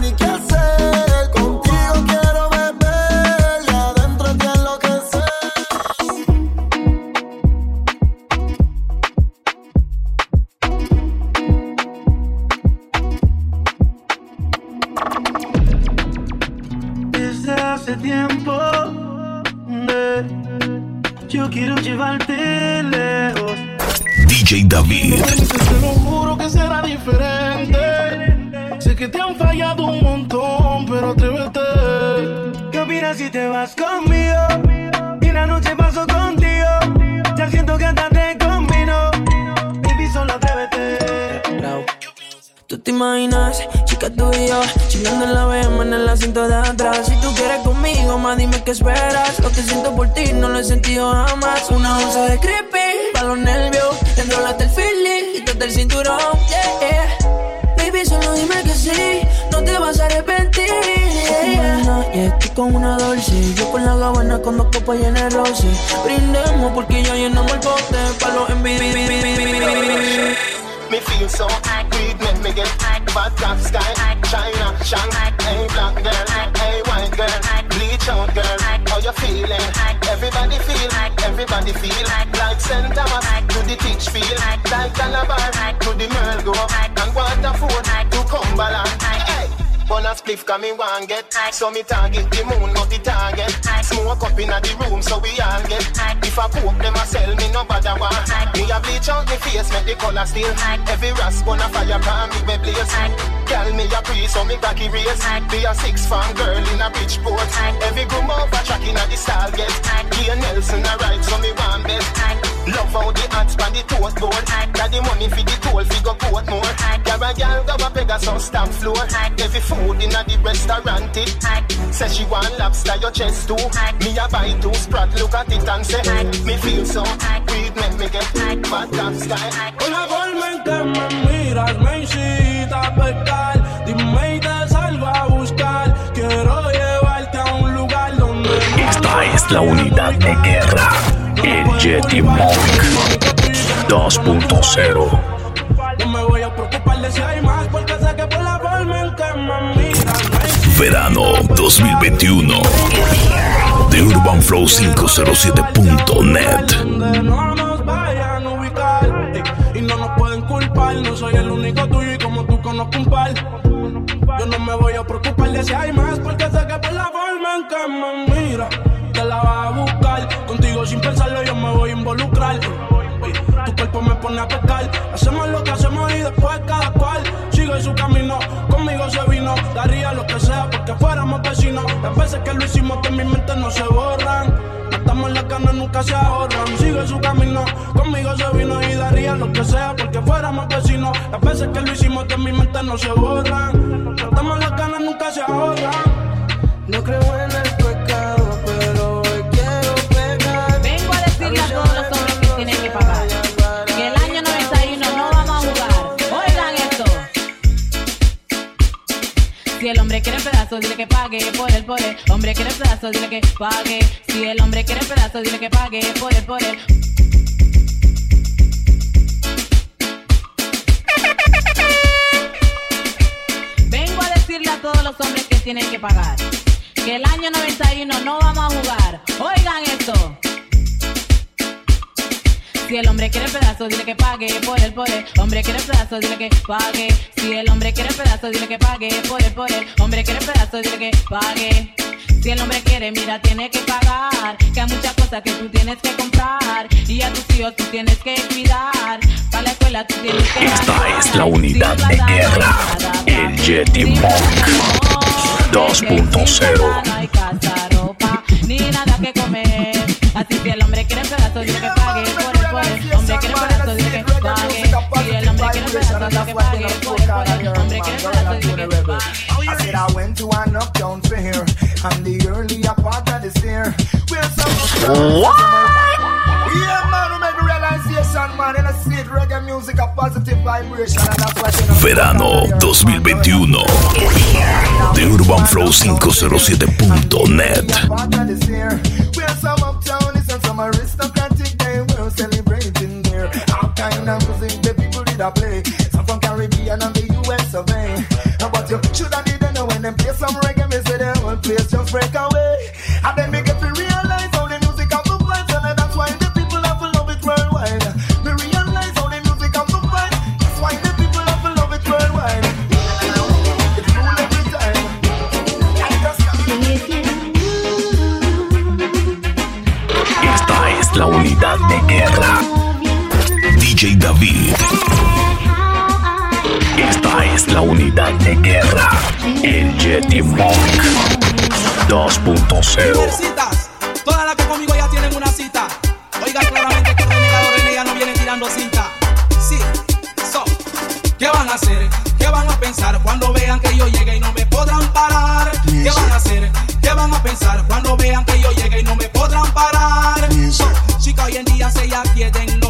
con dos copas llenas de roce Brindemos porque ya llenamos el bote Pa' los envidios Me feel so weed make me get bad top sky China, Shanghai, hey black girl, hey white girl Bleach out girl, how you feeling? Everybody feel, everybody feel Like St. Thomas to the teach feel Like Calabar to the Merle go And Waterford to Cumberland Hey! Bun a spliff cause me want get. So me target the moon not the target. Smoke up inna the room so we all get. If I poke them a sell me no bother want Me a bleach out me face make the color still Every rasp on a fire pan me we blaze. Girl me a pre so me cocky race. Be a six fan girl in a Bridgeport Every groom over track inna the stall get Ian Nelson a ride so me want bet Love how the hats pan the toast board Got the money for the toll fi go court more. Got a girl go a Pegasus stamp floor. Every food inna the restaurant it. Say she want lobster your chest too. Me a buy two sprat look at it and say Me feel so weed make me get bad top sky Con la forma en que me miras me incita a pecar. Dime y te salgo a buscar. Quiero llevarte a un lugar donde no Esta es la unidad de guerra. El Yeti Monk 2.0. No me voy a preocupar de si hay más porque sé que por la forma en que me Verano 2021. De UrbanFlow507.net. donde no nos vayan a ubicar. Y no nos pueden culpar, no soy el único tuyo y como tú conozco un par. Yo no me voy a preocupar de si hay más, porque sé que por la forma en que me mira, te la vas a buscar. Contigo sin pensarlo yo me voy a involucrar. Tu cuerpo me pone a pescar. Hacemos lo que hacemos y después cada cual sigue su camino. Conmigo se vino, daría lo que sea porque fuéramos vecinos. Las veces que lo hicimos de mi mente no se borran. Matamos las ganas, nunca se ahorran. Sigue su camino, conmigo se vino y daría lo que sea porque fuéramos vecinos. Las veces que lo hicimos de mi mente no se borran. Matamos las ganas, nunca se ahorran. No creo en el dile que pague por él, por. Hombre quiere pedazo, dile que pague. Si el hombre quiere pedazo, dile que pague por él, por él. Vengo a decirle a todos los hombres que tienen que pagar. Que el año 91 no vamos a jugar. Oigan esto. Si el hombre quiere pedazo, dile que pague por él, por él. Hombre quiere pedazo, dile que pague. Si el hombre quiere pedazo, dile que pague por él, por él. Hombre quiere pedazo, dile que pague. Si el hombre quiere, mira, tiene que pagar. Que hay muchas cosas que tú tienes que comprar. Y a tus hijos tú tienes que cuidar. Para la escuela tú tienes que Esta es la unidad de guerra. El Yeti Monk 2.0. No hay casa, ropa, ni nada que comer. Así si el hombre quiere pedazo, dile que. Hombre dile que pague. Si el hombre quiere pedazo, dile que pague por él, por él. Hombre quiere pedazo, dile que pague. I said I went to an uptown fair. I'm the earlier part of the stair. Where some What? Yeah, man, we make realization, man. And I see it, reggae music, a positive vibration, and that's what you know. Verano 2021. De UrbanFlow507.net. Part of the stair. Where some uptown is and some a play. Eh? Some from Caribbean and the US of A. But you should have did know when them play some reggae, me say the whole place just break away. And then me get to realize how the music have the vibes, and that's why the people have to love it worldwide. Me realize how the music have the vibes, that's why the people have to love it worldwide. La unidad de guerra. DJ David. Esta es la unidad de guerra. El Yeti Monk 2.0. Mujercitas, Todas las que conmigo ya tienen una cita. Oigan claramente que el renegador en ella no viene tirando cinta. Sí, so. ¿Qué van a hacer? ¿Qué van a pensar cuando vean que yo llegue y no me podrán parar? ¿Qué van a hacer? ¿Qué van a pensar cuando vean que yo llegue y no me podrán parar? So, chica, hoy en día se ya quieren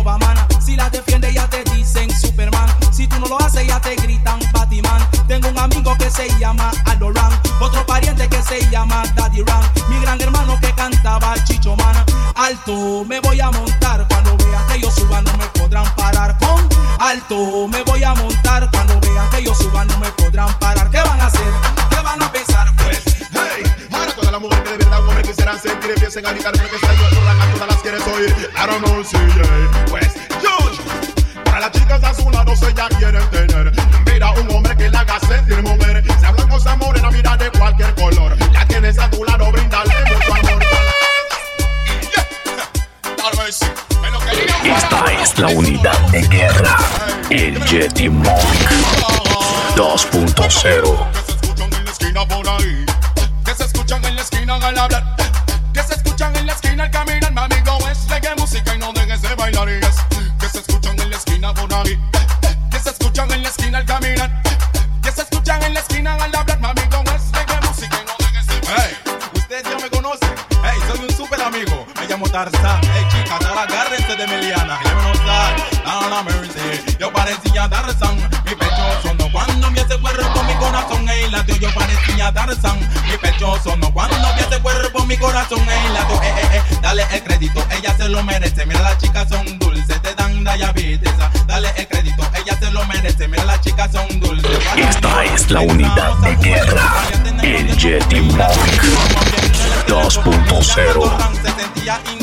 se llama Adoran. Otro pariente que se llama Daddy Ran. Mi gran hermano que cantaba Chicho Man. Alto me voy a montar cuando vean que yo suba no me podrán parar con alto me voy a montar cuando vean que yo suba no me podrán parar. ¿Qué van a hacer? ¿Qué van a pensar? Pues, Hey, para todas las mujeres que de verdad un hombre quisieran sentir empiecen a gritar porque está yo a todas las quieres oír. I don't know, yeah. Pues, para las chicas a su lado se ya quieren tener. Cualquier color. La tienes a tu lado, bríndale mucho amor. Esta es la unidad de guerra. El Yeti Monk 2.0. en la esquina por ahí. Que se escuchan en la esquina al hablar. Que se escuchan en la esquina al caminar. Mi amigo es reggae música y no dejes de bailar. Que se escuchan en la esquina por ahí. Que se escuchan en la esquina al caminar. Tarzán. Hey, chicas, ahora agárrense de Meliana. Ya me notan. No, no, mercy. Yo parecía Tarzán. Mi pecho sonó cuando vi ese cuerpo. Mi corazón ey, latió. Yo parecía Tarzán. Mi pecho sonó cuando vi ese cuerpo. Mi corazón ey, latió. Eh, eh, eh. Dale el crédito. Ella se lo merece. Mira, las chicas son dulces. Te dan diabetes. Dale el crédito. Ella se lo merece. Mira, las chicas son dulces. Esta es la unidad de guerra. El Yeti Monk 2.0.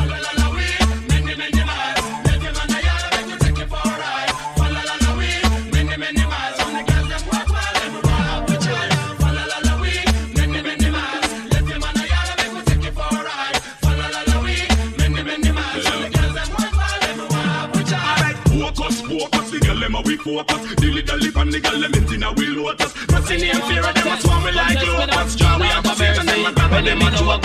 focus Dilly dally pan the girl them in a we lotus Nothing in fear of them, I swarm me like locusts Draw we have a face and them a grab and them a choke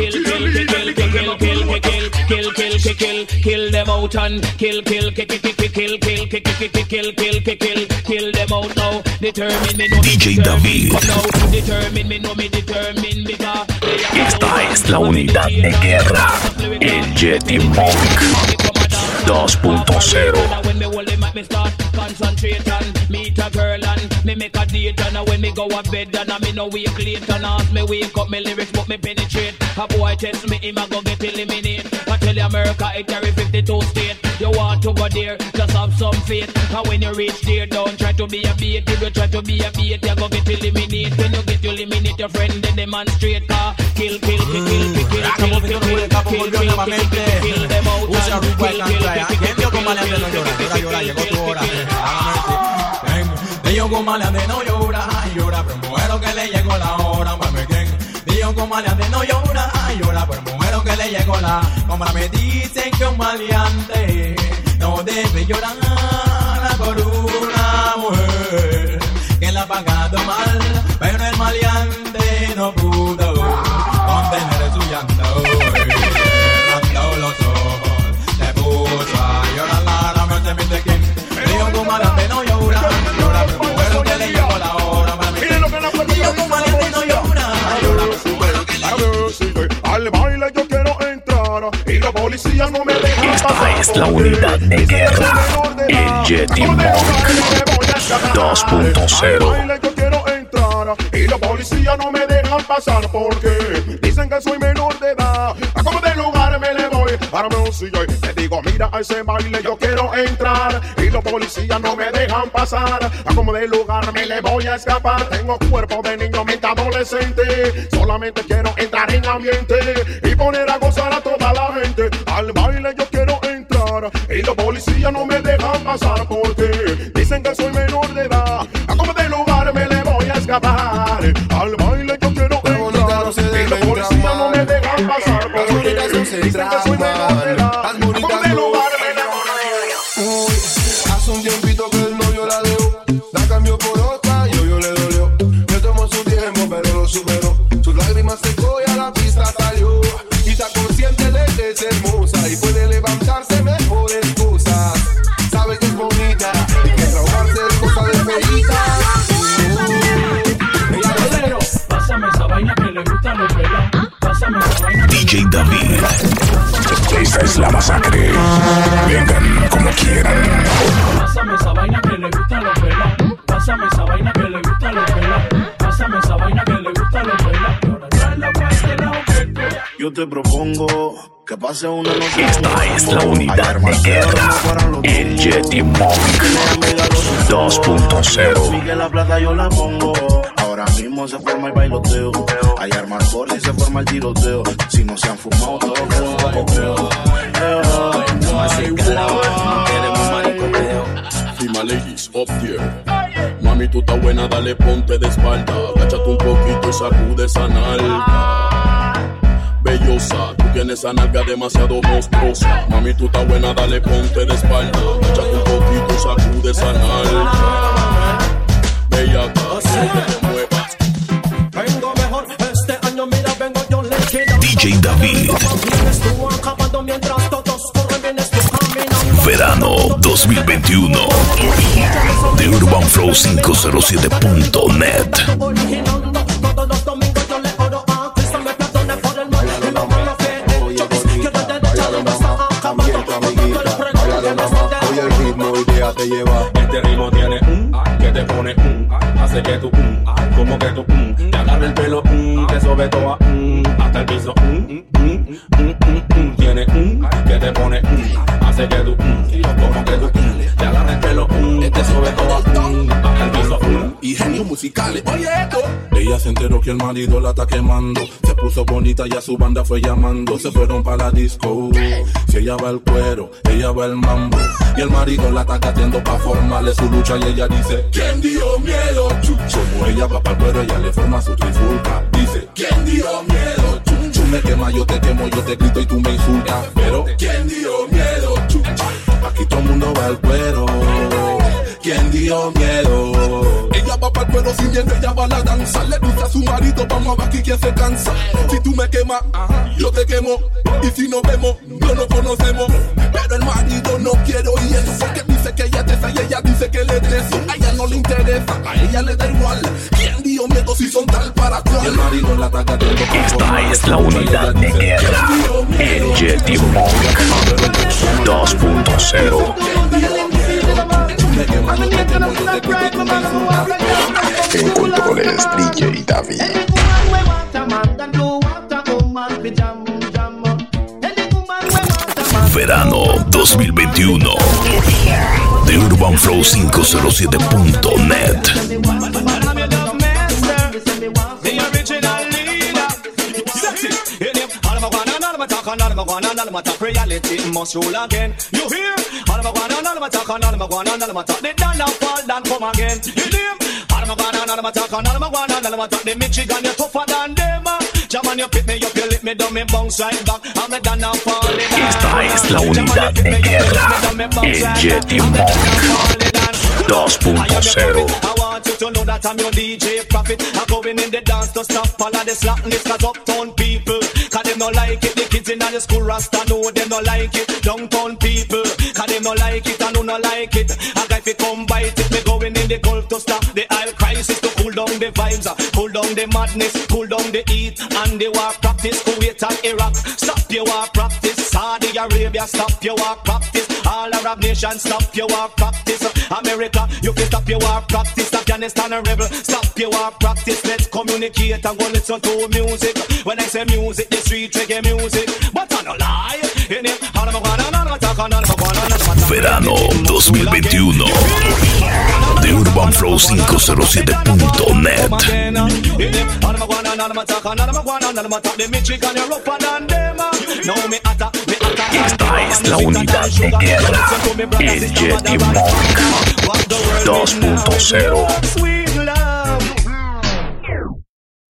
Kill, kill, kill, kill, kill, kill, kill, kill, kill, kill, kill, kill, kill them out and kill, kill, kill, kill, kill, kill, kill, kill, kill, kill, kill, kill, kill, kill them out now. Determine me, no DJ David. Determine me, no me determine because Esta es la unidad de guerra. El Yeti Monk 2.0. Concentrate and meet a girl and me make a date and when me go a bed and I me no wake late and ask me wake up me lyrics but me penetrate. A boy test me him a go get eliminate. I tell you America it carry 52 state. You want to go there, just have some faith. And when you reach there, don't try to be a bait. If you try to be a bait, you go get eliminate. When you get you eliminate your friend, then demonstrate. Car kill, kill, kill, kill, Está moviendo el capo, volvió nuevamente. Usa Uruguay Cantraya. ¿Quién dio con maleante no llora? Llora, llora, llegó tu hora. Dijo con maleante no llora, llora, pero muero que le llegó la hora, mami, ¿quién? Dijo con maleante no llora, llora, pero muero que le llegó la hora. me dicen que un maleante no debe llorar por una mujer que la ha pagado mal, pero el maleante no pudo Dios con maleante no llora, llora, pero muero que le llegó la hora, mami. Dios con maleante no llora, llora, pero muero que le Al baile yo quiero policías no me dejan pasar. Esta es la unidad de guerra. El Monk 2.0. baile yo quiero entrar y los policías no me dejan pasar porque dicen que soy menor de edad. Para un silla y le digo, mira a ese baile yo quiero entrar y los policías no me dejan pasar. A como de lugar me le voy a escapar. Tengo cuerpo de niño, mente adolescente. Solamente quiero entrar en ambiente y poner a gozar a toda la gente. Al baile yo quiero entrar y los policías no me dejan pasar porque dicen que soy menor de edad. A como de lugar me le voy a escapar. Porque dicen que soy es la masacre. Vengan como quieran. Pásame esa vaina que le gusta a los pelados. Pásame esa vaina que le gusta a los pelados. Pásame esa vaina que le gusta a los tú. Yo te propongo que pase una noche. Esta es la unidad de guerra. El Yeti Monk 2.0. Sigue la plata, yo la pongo. Ahora mismo se forma el bailoteo. Hay armas por y se forma el tiroteo. Si no se han fumado, todo queda un papoteo. Así que la no queremos maricoteo. Prima ladies, up there. Mami, tú estás buena, dale ponte de espalda. Agáchate un poquito y sacude esa nalga. Bellosa, tú tienes esa nalga demasiado monstruosa. Mami, tú estás buena, dale ponte de espalda. Agáchate un poquito y sacude esa nalga. Bellaca, tú caminando. Verano 2021. De UrbanFlow507.net. Originando todos los domingos yo le oro a Cristo me perdone por el ritmo y día te lleva. Este ritmo tiene un que te pone un hace que tú un como que tú un te agarra el pelo un te sobe toda un hasta el piso un tiene un que te pone hace que tú como que tú te agarra el pelo te sobe toda un hasta el piso Y genios musicales, oye esto. ella se enteró que el marido la está quemando. Se puso bonita y a su banda fue llamando. Se fueron para la disco. Si ella va al cuero, ella va al mambo. Y el marido la está gateando para formarle su lucha. Y ella dice: ¿Quién dio miedo? Chucho. Como ella va para el cuero, ella le forma su trifulca. Dice: ¿Quién dio miedo? Tú me quemas, yo te quemo, yo te grito y tú me insultas. Pero ¿Quién dio miedo? Chucho. aquí todo el mundo va al cuero. ¿Quién dio miedo? Ella va para el pueblo sin dientes, ella va a la danza. Le dice a su marido, vamos a ver aquí quién se cansa. Si tú me quemas, yo te quemo. Y si nos vemos, no nos conocemos. Pero el marido no quiere oír eso. Porque dice que ella te y ella dice que le des. A ella no le interesa, a ella le da igual. ¿Quién dio miedo si son tal para cual? Y el marido la gateando pa' Esta es la. Y unidad de guerra. El Monk 2.0. En controles DJ David. Verano 2021. De UrbanFlow507.net. The original leader. Sexy. In him, all of my guana, all of my talk, all of my guana, all of my talk. Reality must rule again. You hear? All of my guana, all of my talk, all of my guana, all of my talk. They done now fall down, come again. You hear? All of my guana, all of my talk, all of my guana, all of my talk. The Michigan, you tougher than them. Jam on you pick me up, you lick me down, me bounce right back. I'm done falling down. Esta es la unidad de guerra. El Yeti Monk 2.0. I want you to know that I'm your DJ prophet. I'm going in the dance to stop all of the slackness. Cause uptown people, cause them no like it. The kids in the school rasta know them no like it. Downtown people, cause them no like it. I know no like it. I got to come bite it. Me going in the Gulf to stop the oil crisis. To cool down the vibes, uh, cool down the madness, cool down the heat. And the war practice, Kuwait and Iraq. Stop your war practice. Saudi Arabia, stop your war practice. All Arab nations, stop your war practice. America, you can stop your war practice. Afghanistan, a rebel, stop your war practice. Let's communicate and go listen to music. When I say music, the street reggae music. But I no lie. In it, all Verano 2021 de UrbanFlow507.net. Esta es la unidad de guerra, el Jetty Monk 2.0.